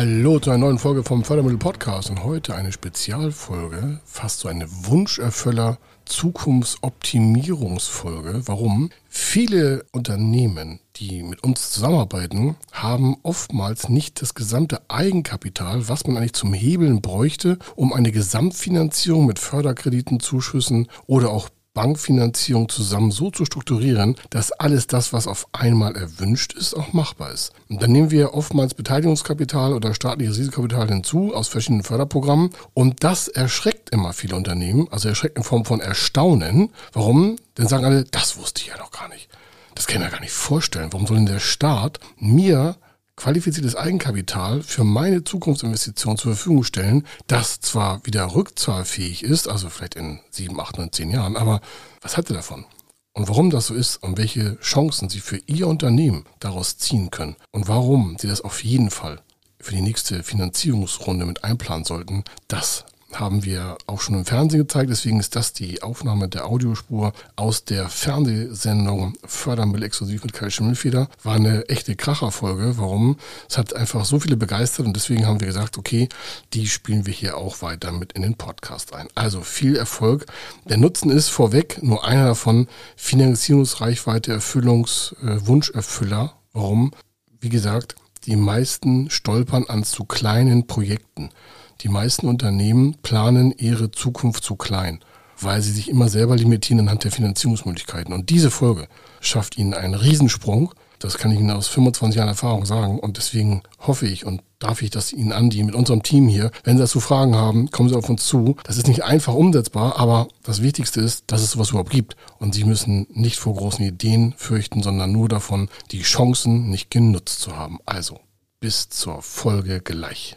Hallo zu einer neuen Folge vom Fördermittel Podcast und heute eine Spezialfolge, fast so eine Wunscherfüller Zukunftsoptimierungsfolge. Warum? Viele Unternehmen, die mit uns zusammenarbeiten, haben oftmals nicht das gesamte Eigenkapital, was man eigentlich zum Hebeln bräuchte, um eine Gesamtfinanzierung mit Förderkrediten, Zuschüssen oder auch Bankfinanzierung zusammen so zu strukturieren, dass alles das, was auf einmal erwünscht ist, auch machbar ist. Und dann nehmen wir oftmals Beteiligungskapital oder staatliches Risikokapital hinzu aus verschiedenen Förderprogrammen und das erschreckt immer viele Unternehmen, also erschreckt in Form von Erstaunen. Warum? Denn sagen alle, das wusste ich ja noch gar nicht. Das kann ich mir gar nicht vorstellen. Warum soll denn der Staat mir qualifiziertes Eigenkapital für meine Zukunftsinvestition zur Verfügung stellen, das zwar wieder rückzahlfähig ist, also vielleicht in sieben, acht, neun, zehn Jahren, aber was hat er davon? Und warum das so ist und welche Chancen Sie für Ihr Unternehmen daraus ziehen können und warum Sie das auf jeden Fall für die nächste Finanzierungsrunde mit einplanen sollten, das haben wir auch schon im Fernsehen gezeigt. Deswegen ist das die Aufnahme der Audiospur aus der Fernsehsendung Fördermittel exklusiv mit Kai Schimmelfeder. War eine echte Kracherfolge. Warum? Es hat einfach so viele begeistert und deswegen haben wir gesagt, okay, die spielen wir hier auch weiter mit in den Podcast ein. Also viel Erfolg. Der Nutzen ist vorweg nur einer davon. Finanzierungsreichweite, Erfüllungs, äh. Warum? Wie gesagt, die meisten stolpern an zu kleinen Projekten. Die meisten Unternehmen planen ihre Zukunft zu klein, weil sie sich immer selber limitieren anhand der Finanzierungsmöglichkeiten. Und diese Folge schafft ihnen einen Riesensprung. Das kann ich Ihnen aus 25 Jahren Erfahrung sagen. Und deswegen hoffe ich und darf ich das Ihnen andienen mit unserem Team hier. Wenn Sie dazu Fragen haben, kommen Sie auf uns zu. Das ist nicht einfach umsetzbar, aber das Wichtigste ist, dass es sowas überhaupt gibt. Und Sie müssen nicht vor großen Ideen fürchten, sondern nur davon, die Chancen nicht genutzt zu haben. Also, bis zur Folge gleich.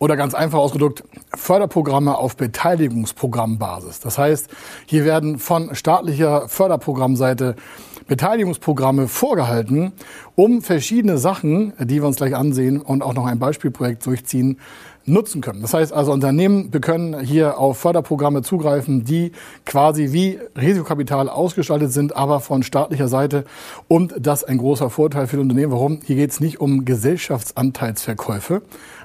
Oder ganz einfach ausgedrückt, Förderprogramme auf Beteiligungsprogrammbasis. Das heißt, hier werden von staatlicher Förderprogrammseite Beteiligungsprogramme vorgehalten, um verschiedene Sachen, die wir uns gleich ansehen und auch noch ein Beispielprojekt durchziehen, nutzen können. Das heißt also, Unternehmen können hier auf Förderprogramme zugreifen, die quasi wie Risikokapital ausgestaltet sind, aber von staatlicher Seite. Und das ein großer Vorteil für die Unternehmen. Warum? Hier geht es nicht um Gesellschaftsanteilsverkäufe,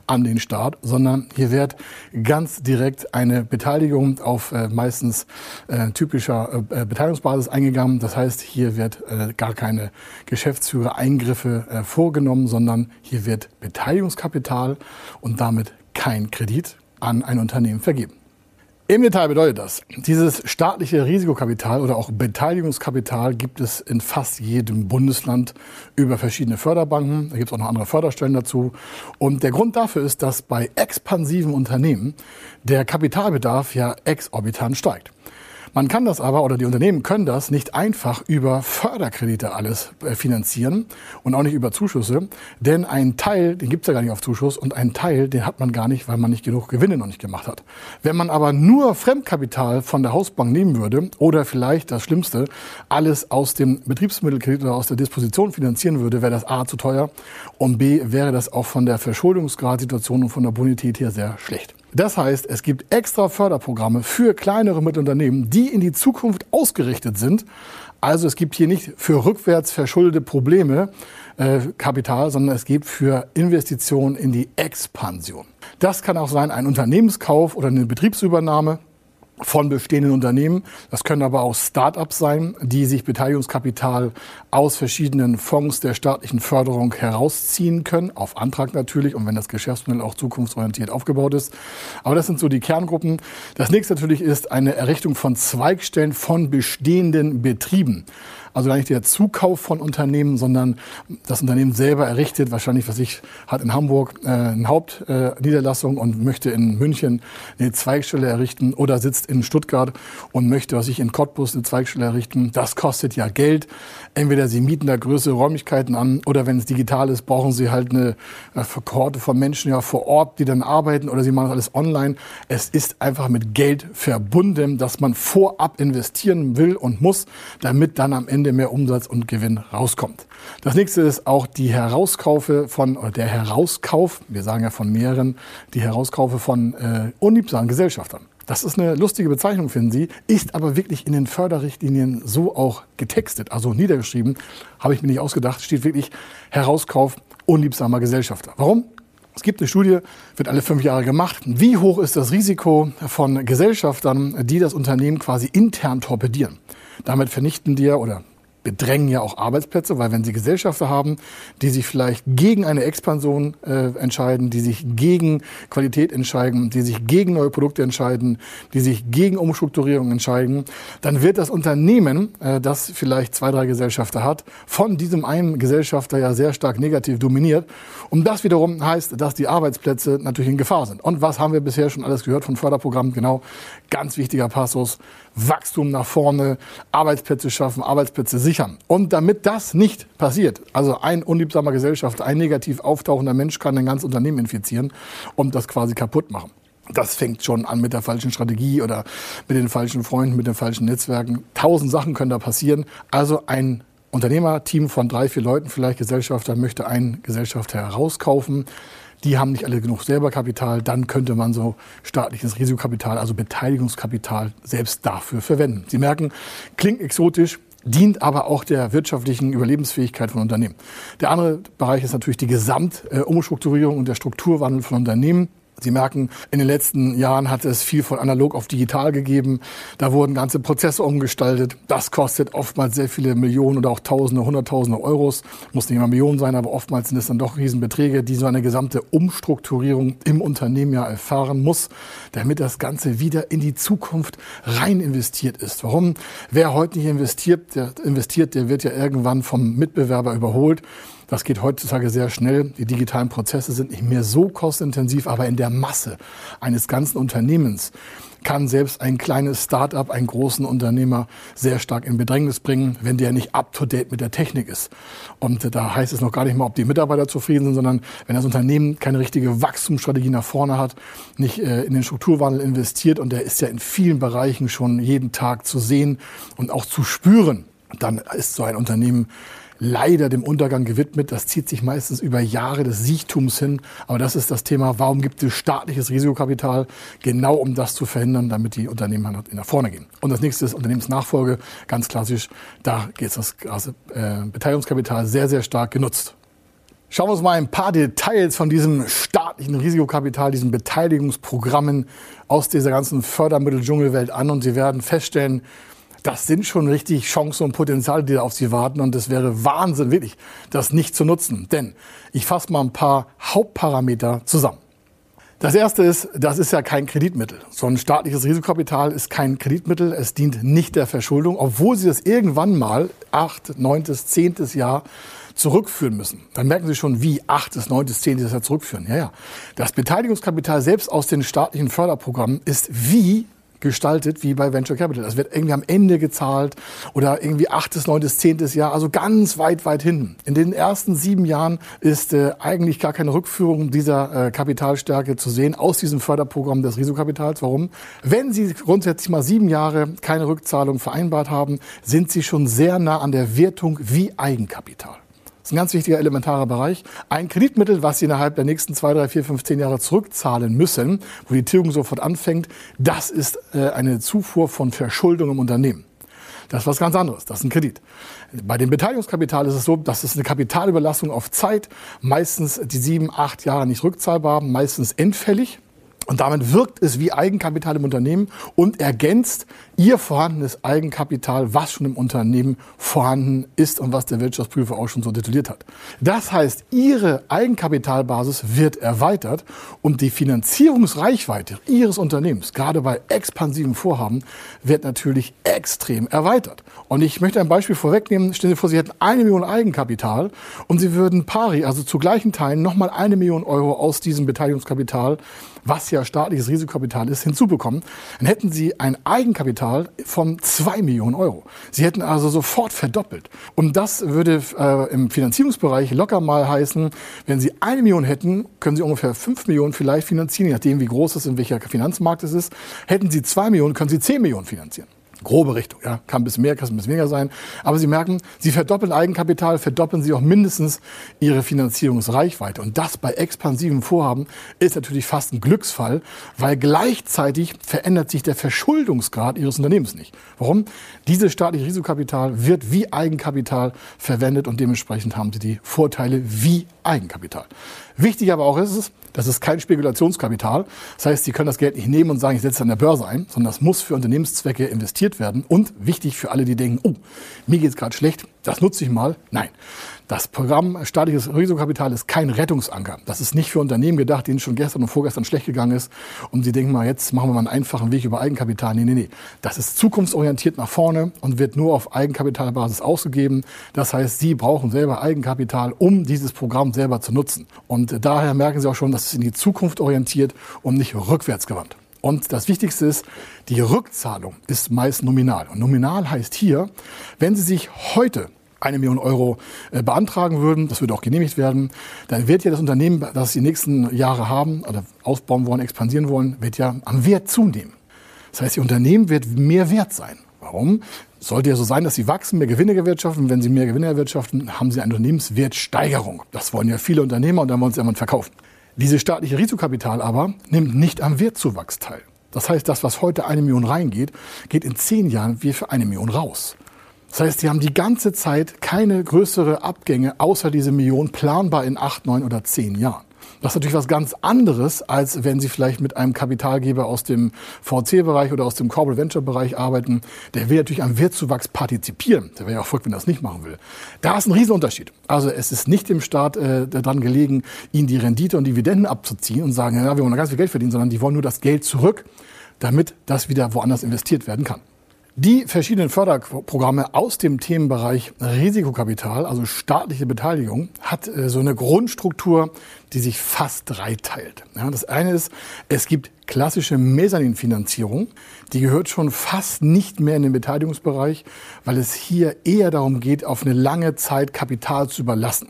an den Staat, sondern hier wird ganz direkt eine Beteiligung auf äh, meistens äh, typischer äh, Beteiligungsbasis eingegangen. Das heißt, hier wird äh, gar keine Geschäftsführer-Eingriffe äh, vorgenommen, sondern hier wird Beteiligungskapital und damit kein Kredit an ein Unternehmen vergeben. Im Detail bedeutet das, dieses staatliche Risikokapital oder auch Beteiligungskapital gibt es in fast jedem Bundesland über verschiedene Förderbanken. Da gibt es auch noch andere Förderstellen dazu. Und der Grund dafür ist, dass bei expansiven Unternehmen der Kapitalbedarf ja exorbitant steigt. Man kann das aber, oder die Unternehmen können das nicht einfach über Förderkredite alles äh, finanzieren und auch nicht über Zuschüsse. Denn ein Teil, den gibt's ja gar nicht auf Zuschuss und ein Teil, den hat man gar nicht, weil man nicht genug Gewinne noch nicht gemacht hat. Wenn man aber nur Fremdkapital von der Hausbank nehmen würde oder vielleicht das Schlimmste, alles aus dem Betriebsmittelkredit oder aus der Disposition finanzieren würde, wäre das A zu teuer und B wäre das auch von der Verschuldungsgradsituation und von der Bonität her sehr schlecht. Das heißt, es gibt extra Förderprogramme für kleinere Mittelunternehmen, die in die Zukunft ausgerichtet sind. Also es gibt hier nicht für rückwärts verschuldete Probleme äh, Kapital, sondern es gibt für Investitionen in die Expansion. Das kann auch sein ein Unternehmenskauf oder eine Betriebsübernahme. Von bestehenden Unternehmen. Das können aber auch Start-ups sein, die sich Beteiligungskapital aus verschiedenen Fonds der staatlichen Förderung herausziehen können, auf Antrag natürlich und wenn das Geschäftsmodell auch zukunftsorientiert aufgebaut ist. Aber das sind so die Kerngruppen. Das nächste natürlich ist eine Errichtung von Zweigstellen von bestehenden Betrieben. Also gar nicht der Zukauf von Unternehmen, sondern das Unternehmen selber errichtet, wahrscheinlich, was ich, hat in Hamburg äh, eine Hauptniederlassung äh, und möchte in München eine Zweigstelle errichten oder sitzt in Stuttgart und möchte, was ich in Cottbus eine Zweigstelle errichten. Das kostet ja Geld. Entweder Sie mieten da größere Räumlichkeiten an oder wenn es digital ist, brauchen Sie halt eine, eine Kohorte von Menschen ja vor Ort, die dann arbeiten oder Sie machen alles online. Es ist einfach mit Geld verbunden, dass man vorab investieren will und muss, damit dann am Ende Ende mehr Umsatz und Gewinn rauskommt. Das nächste ist auch die Herauskaufe von, der Herauskauf, wir sagen ja von mehreren, die Herauskaufe von äh, unliebsamen Gesellschaftern. Das ist eine lustige Bezeichnung, finden Sie, ist aber wirklich in den Förderrichtlinien so auch getextet, also niedergeschrieben, habe ich mir nicht ausgedacht, steht wirklich Herauskauf unliebsamer Gesellschafter. Warum? Es gibt eine Studie, wird alle fünf Jahre gemacht. Wie hoch ist das Risiko von Gesellschaftern, die das Unternehmen quasi intern torpedieren? Damit vernichten ja oder bedrängen ja auch Arbeitsplätze, weil wenn Sie Gesellschafter haben, die sich vielleicht gegen eine Expansion äh, entscheiden, die sich gegen Qualität entscheiden, die sich gegen neue Produkte entscheiden, die sich gegen Umstrukturierung entscheiden, dann wird das Unternehmen, äh, das vielleicht zwei, drei Gesellschafter hat, von diesem einen Gesellschafter ja sehr stark negativ dominiert. Und das wiederum heißt, dass die Arbeitsplätze natürlich in Gefahr sind. Und was haben wir bisher schon alles gehört von Förderprogrammen? Genau, ganz wichtiger Passus. Wachstum nach vorne, Arbeitsplätze schaffen, Arbeitsplätze sichern. Und damit das nicht passiert, also ein unliebsamer Gesellschaft, ein negativ auftauchender Mensch kann ein ganzes Unternehmen infizieren und das quasi kaputt machen. Das fängt schon an mit der falschen Strategie oder mit den falschen Freunden, mit den falschen Netzwerken. Tausend Sachen können da passieren. Also ein Unternehmerteam von drei, vier Leuten, vielleicht Gesellschafter, möchte einen Gesellschafter herauskaufen die haben nicht alle genug selber Kapital, dann könnte man so staatliches Risikokapital, also Beteiligungskapital selbst dafür verwenden. Sie merken, klingt exotisch, dient aber auch der wirtschaftlichen Überlebensfähigkeit von Unternehmen. Der andere Bereich ist natürlich die Gesamtumstrukturierung und der Strukturwandel von Unternehmen. Sie merken, in den letzten Jahren hat es viel von analog auf digital gegeben. Da wurden ganze Prozesse umgestaltet. Das kostet oftmals sehr viele Millionen oder auch Tausende, Hunderttausende Euros. Muss nicht immer Millionen sein, aber oftmals sind es dann doch Riesenbeträge, die so eine gesamte Umstrukturierung im Unternehmen ja erfahren muss, damit das Ganze wieder in die Zukunft rein investiert ist. Warum? Wer heute nicht investiert, der investiert, der wird ja irgendwann vom Mitbewerber überholt. Das geht heutzutage sehr schnell. Die digitalen Prozesse sind nicht mehr so kostintensiv, aber in der Masse eines ganzen Unternehmens kann selbst ein kleines Start-up einen großen Unternehmer sehr stark in Bedrängnis bringen, wenn der nicht up-to-date mit der Technik ist. Und da heißt es noch gar nicht mal, ob die Mitarbeiter zufrieden sind, sondern wenn das Unternehmen keine richtige Wachstumsstrategie nach vorne hat, nicht äh, in den Strukturwandel investiert und der ist ja in vielen Bereichen schon jeden Tag zu sehen und auch zu spüren, dann ist so ein Unternehmen leider dem Untergang gewidmet. Das zieht sich meistens über Jahre des Siechtums hin. Aber das ist das Thema, warum gibt es staatliches Risikokapital? Genau um das zu verhindern, damit die Unternehmen halt nach vorne gehen. Und das nächste ist Unternehmensnachfolge. Ganz klassisch, da geht das äh, Beteiligungskapital sehr, sehr stark genutzt. Schauen wir uns mal ein paar Details von diesem staatlichen Risikokapital, diesen Beteiligungsprogrammen aus dieser ganzen Fördermitteldschungelwelt an und Sie werden feststellen, das sind schon richtig Chancen und Potenziale, die da auf Sie warten. Und es wäre Wahnsinn, wirklich, das nicht zu nutzen. Denn ich fasse mal ein paar Hauptparameter zusammen. Das erste ist, das ist ja kein Kreditmittel. So ein staatliches Risikokapital ist kein Kreditmittel. Es dient nicht der Verschuldung, obwohl Sie das irgendwann mal acht, neuntes, zehntes Jahr zurückführen müssen. Dann merken Sie schon, wie achtes, neuntes, zehntes Jahr zurückführen. Ja, ja. Das Beteiligungskapital selbst aus den staatlichen Förderprogrammen ist wie gestaltet wie bei Venture Capital. Das wird irgendwie am Ende gezahlt oder irgendwie achtes, neuntes, zehntes Jahr, also ganz weit, weit hinten. In den ersten sieben Jahren ist äh, eigentlich gar keine Rückführung dieser äh, Kapitalstärke zu sehen aus diesem Förderprogramm des Risikokapitals. Warum? Wenn Sie grundsätzlich mal sieben Jahre keine Rückzahlung vereinbart haben, sind Sie schon sehr nah an der Wertung wie Eigenkapital. Das ist ein ganz wichtiger elementarer Bereich. Ein Kreditmittel, was Sie innerhalb der nächsten zwei, drei, vier, fünf, zehn Jahre zurückzahlen müssen, wo die Tilgung sofort anfängt, das ist äh, eine Zufuhr von Verschuldung im Unternehmen. Das ist was ganz anderes. Das ist ein Kredit. Bei dem Beteiligungskapital ist es so, das ist eine Kapitalüberlassung auf Zeit, meistens die sieben, acht Jahre nicht rückzahlbar, meistens endfällig. Und damit wirkt es wie Eigenkapital im Unternehmen und ergänzt ihr vorhandenes Eigenkapital, was schon im Unternehmen vorhanden ist und was der Wirtschaftsprüfer auch schon so tituliert hat. Das heißt, ihre Eigenkapitalbasis wird erweitert und die Finanzierungsreichweite ihres Unternehmens, gerade bei expansiven Vorhaben, wird natürlich extrem erweitert. Und ich möchte ein Beispiel vorwegnehmen. Stellen Sie vor, Sie hätten eine Million Eigenkapital und Sie würden pari, also zu gleichen Teilen, nochmal eine Million Euro aus diesem Beteiligungskapital was ja staatliches Risikokapital ist, hinzubekommen, dann hätten Sie ein Eigenkapital von zwei Millionen Euro. Sie hätten also sofort verdoppelt. Und das würde äh, im Finanzierungsbereich locker mal heißen, wenn Sie eine Million hätten, können Sie ungefähr fünf Millionen vielleicht finanzieren, je nachdem, wie groß es in welcher Finanzmarkt es ist. Hätten Sie zwei Millionen, können Sie zehn Millionen finanzieren grobe Richtung. Ja, kann ein bisschen mehr, kann ein bisschen weniger sein. Aber Sie merken, Sie verdoppeln Eigenkapital, verdoppeln Sie auch mindestens Ihre Finanzierungsreichweite. Und das bei expansiven Vorhaben ist natürlich fast ein Glücksfall, weil gleichzeitig verändert sich der Verschuldungsgrad Ihres Unternehmens nicht. Warum? Dieses staatliche Risikokapital wird wie Eigenkapital verwendet und dementsprechend haben Sie die Vorteile wie Eigenkapital. Wichtig aber auch ist es, das ist kein Spekulationskapital. Das heißt, Sie können das Geld nicht nehmen und sagen, ich setze es an der Börse ein, sondern das muss für Unternehmenszwecke investiert werden. Und wichtig für alle, die denken, oh, mir geht es gerade schlecht, das nutze ich mal. Nein. Das Programm staatliches Risikokapital ist kein Rettungsanker. Das ist nicht für Unternehmen gedacht, denen schon gestern und vorgestern schlecht gegangen ist. Und sie denken mal, jetzt machen wir mal einen einfachen Weg über Eigenkapital. Nee, nee, nee. Das ist zukunftsorientiert nach vorne und wird nur auf Eigenkapitalbasis ausgegeben. Das heißt, Sie brauchen selber Eigenkapital, um dieses Programm selber zu nutzen. Und daher merken Sie auch schon, dass es in die Zukunft orientiert und nicht rückwärts gewandt. Und das Wichtigste ist, die Rückzahlung ist meist nominal. Und nominal heißt hier, wenn Sie sich heute eine Million Euro äh, beantragen würden, das würde auch genehmigt werden, dann wird ja das Unternehmen, das Sie die nächsten Jahre haben oder ausbauen wollen, expandieren wollen, wird ja am Wert zunehmen. Das heißt, Ihr Unternehmen wird mehr wert sein. Warum? Sollte ja so sein, dass Sie wachsen, mehr Gewinne gewirtschaften. Wenn Sie mehr Gewinne erwirtschaften, haben Sie eine Unternehmenswertsteigerung. Das wollen ja viele Unternehmer und dann wollen sie irgendwann verkaufen. Dieses staatliche Risikokapital aber nimmt nicht am Wertzuwachs teil. Das heißt, das, was heute eine Million reingeht, geht in zehn Jahren wie für eine Million raus. Das heißt, sie haben die ganze Zeit keine größere Abgänge außer diese Million planbar in acht, neun oder zehn Jahren. Das ist natürlich was ganz anderes, als wenn Sie vielleicht mit einem Kapitalgeber aus dem VC-Bereich oder aus dem Corporate Venture-Bereich arbeiten. Der will natürlich am Wertzuwachs partizipieren. Der wäre ja auch verrückt, wenn er das nicht machen will. Da ist ein Riesenunterschied. Also es ist nicht dem Staat äh, daran gelegen, ihnen die Rendite und Dividenden abzuziehen und sagen, ja, wir wollen ganz viel Geld verdienen, sondern die wollen nur das Geld zurück, damit das wieder woanders investiert werden kann. Die verschiedenen Förderprogramme aus dem Themenbereich Risikokapital, also staatliche Beteiligung, hat äh, so eine Grundstruktur, die sich fast dreiteilt. Ja, das eine ist, es gibt klassische Mezzaninfinanzierung, die gehört schon fast nicht mehr in den Beteiligungsbereich, weil es hier eher darum geht, auf eine lange Zeit Kapital zu überlassen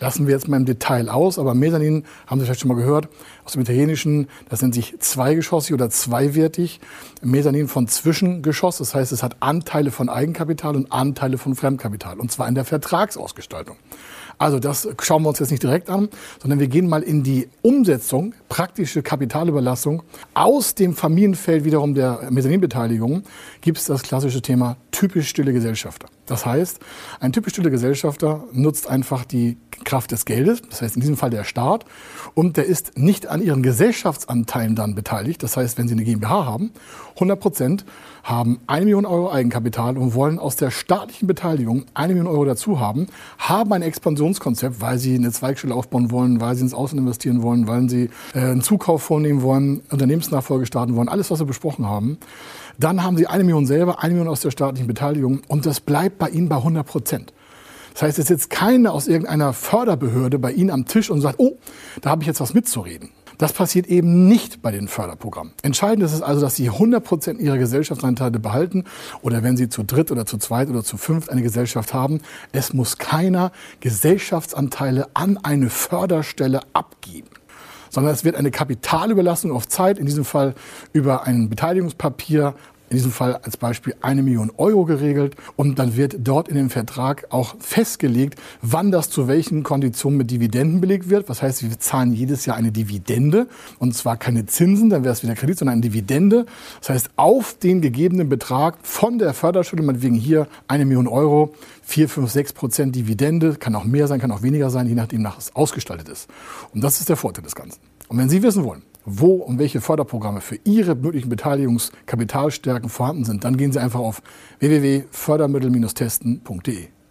lassen wir jetzt mal im Detail aus, aber Mezzanin, haben Sie vielleicht schon mal gehört, aus dem Italienischen, das nennt sich zweigeschossig oder zweiwertig. Mezzanin von Zwischengeschoss, das heißt, es hat Anteile von Eigenkapital und Anteile von Fremdkapital, und zwar in der Vertragsausgestaltung. Also das schauen wir uns jetzt nicht direkt an, sondern wir gehen mal in die Umsetzung, praktische Kapitalüberlassung. Aus dem Familienfeld wiederum der Mezzaninbeteiligung gibt es das klassische Thema typisch stille Gesellschafter. Das heißt, ein typisch stiller Gesellschafter nutzt einfach die Kraft des Geldes, das heißt in diesem Fall der Staat, und der ist nicht an ihren Gesellschaftsanteilen dann beteiligt. Das heißt, wenn Sie eine GmbH haben, 100 Prozent haben eine Million Euro Eigenkapital und wollen aus der staatlichen Beteiligung eine Million Euro dazu haben, haben ein Expansionskonzept, weil sie eine Zweigstelle aufbauen wollen, weil sie ins Ausland investieren wollen, weil sie äh, einen Zukauf vornehmen wollen, Unternehmensnachfolge starten wollen, alles, was wir besprochen haben. Dann haben sie eine Million selber, eine Million aus der staatlichen Beteiligung und das bleibt bei ihnen bei 100 Prozent. Das heißt, es sitzt keiner aus irgendeiner Förderbehörde bei Ihnen am Tisch und sagt, oh, da habe ich jetzt was mitzureden. Das passiert eben nicht bei den Förderprogrammen. Entscheidend ist es also, dass Sie 100 Prozent Ihrer Gesellschaftsanteile behalten oder wenn Sie zu dritt oder zu zweit oder zu fünft eine Gesellschaft haben, es muss keiner Gesellschaftsanteile an eine Förderstelle abgeben sondern es wird eine Kapitalüberlassung auf Zeit, in diesem Fall über ein Beteiligungspapier in diesem Fall als Beispiel eine Million Euro geregelt und dann wird dort in dem Vertrag auch festgelegt, wann das zu welchen Konditionen mit Dividenden belegt wird. Was heißt, wir zahlen jedes Jahr eine Dividende und zwar keine Zinsen, dann wäre es wieder Kredit, sondern eine Dividende. Das heißt, auf den gegebenen Betrag von der Förderschule, meinetwegen hier eine Million Euro, vier, fünf, sechs Prozent Dividende, kann auch mehr sein, kann auch weniger sein, je nachdem, nach es ausgestaltet ist. Und das ist der Vorteil des Ganzen. Und wenn Sie wissen wollen, wo und welche Förderprogramme für Ihre möglichen Beteiligungskapitalstärken vorhanden sind, dann gehen Sie einfach auf www.fördermittel-testen.de.